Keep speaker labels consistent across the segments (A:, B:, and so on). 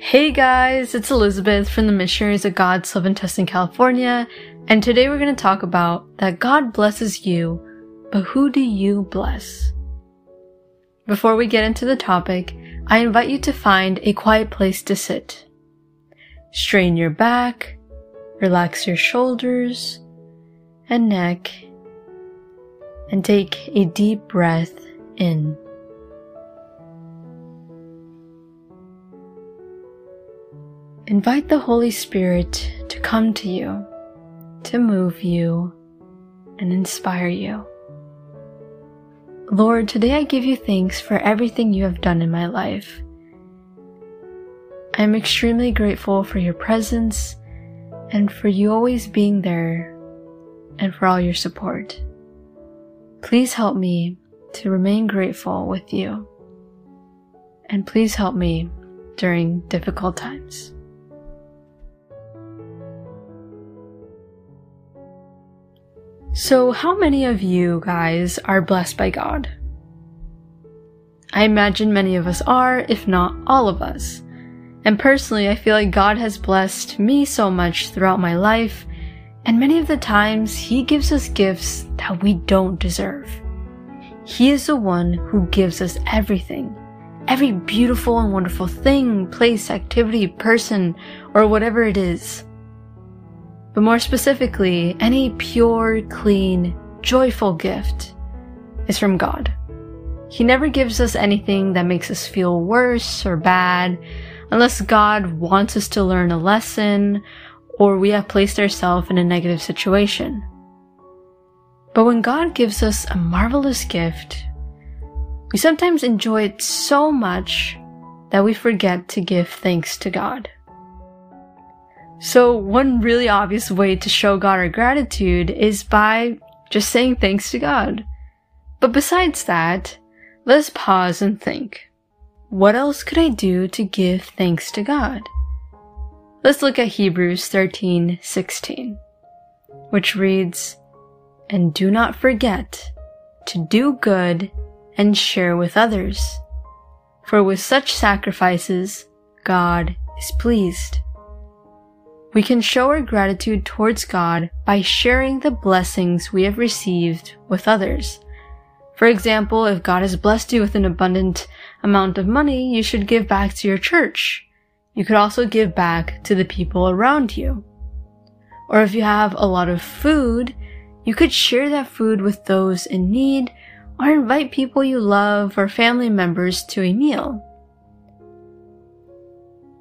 A: Hey guys, it's Elizabeth from the Missionaries of Trust in California, and today we're going to talk about that God blesses you, but who do you bless? Before we get into the topic, I invite you to find a quiet place to sit. Strain your back, relax your shoulders and neck, and take a deep breath in. Invite the Holy Spirit to come to you, to move you, and inspire you. Lord, today I give you thanks for everything you have done in my life. I am extremely grateful for your presence and for you always being there and for all your support. Please help me to remain grateful with you. And please help me during difficult times. So, how many of you guys are blessed by God? I imagine many of us are, if not all of us. And personally, I feel like God has blessed me so much throughout my life, and many of the times He gives us gifts that we don't deserve. He is the one who gives us everything. Every beautiful and wonderful thing, place, activity, person, or whatever it is. But more specifically, any pure, clean, joyful gift is from God. He never gives us anything that makes us feel worse or bad unless God wants us to learn a lesson or we have placed ourselves in a negative situation. But when God gives us a marvelous gift, we sometimes enjoy it so much that we forget to give thanks to God. So one really obvious way to show God our gratitude is by just saying thanks to God. But besides that, let's pause and think. What else could I do to give thanks to God? Let's look at Hebrews 13:16, which reads, "And do not forget to do good and share with others, for with such sacrifices God is pleased." We can show our gratitude towards God by sharing the blessings we have received with others. For example, if God has blessed you with an abundant amount of money, you should give back to your church. You could also give back to the people around you. Or if you have a lot of food, you could share that food with those in need or invite people you love or family members to a meal.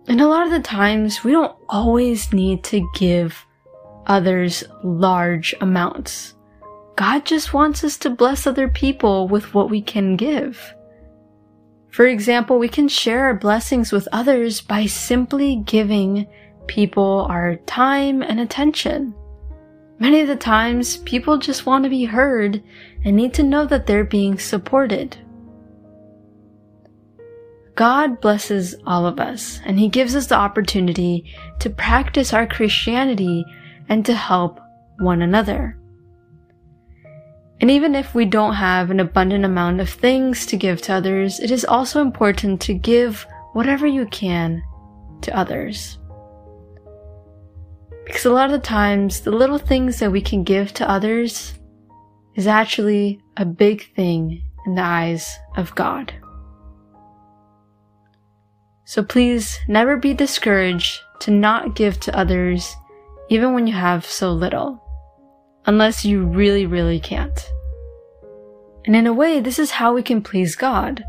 A: And a lot of the times, we don't always need to give others large amounts. God just wants us to bless other people with what we can give. For example, we can share our blessings with others by simply giving people our time and attention. Many of the times, people just want to be heard and need to know that they're being supported. God blesses all of us, and He gives us the opportunity to practice our Christianity and to help one another. And even if we don't have an abundant amount of things to give to others, it is also important to give whatever you can to others. Because a lot of the times, the little things that we can give to others is actually a big thing in the eyes of God. So please never be discouraged to not give to others even when you have so little. Unless you really, really can't. And in a way, this is how we can please God.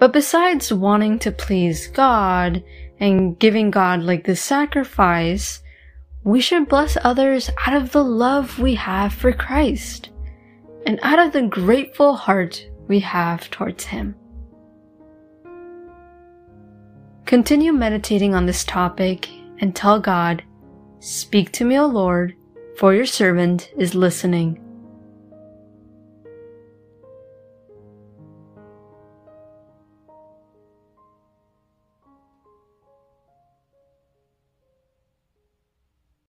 A: But besides wanting to please God and giving God like this sacrifice, we should bless others out of the love we have for Christ and out of the grateful heart we have towards Him. Continue meditating on this topic and tell God, Speak to me, O Lord, for your servant is listening.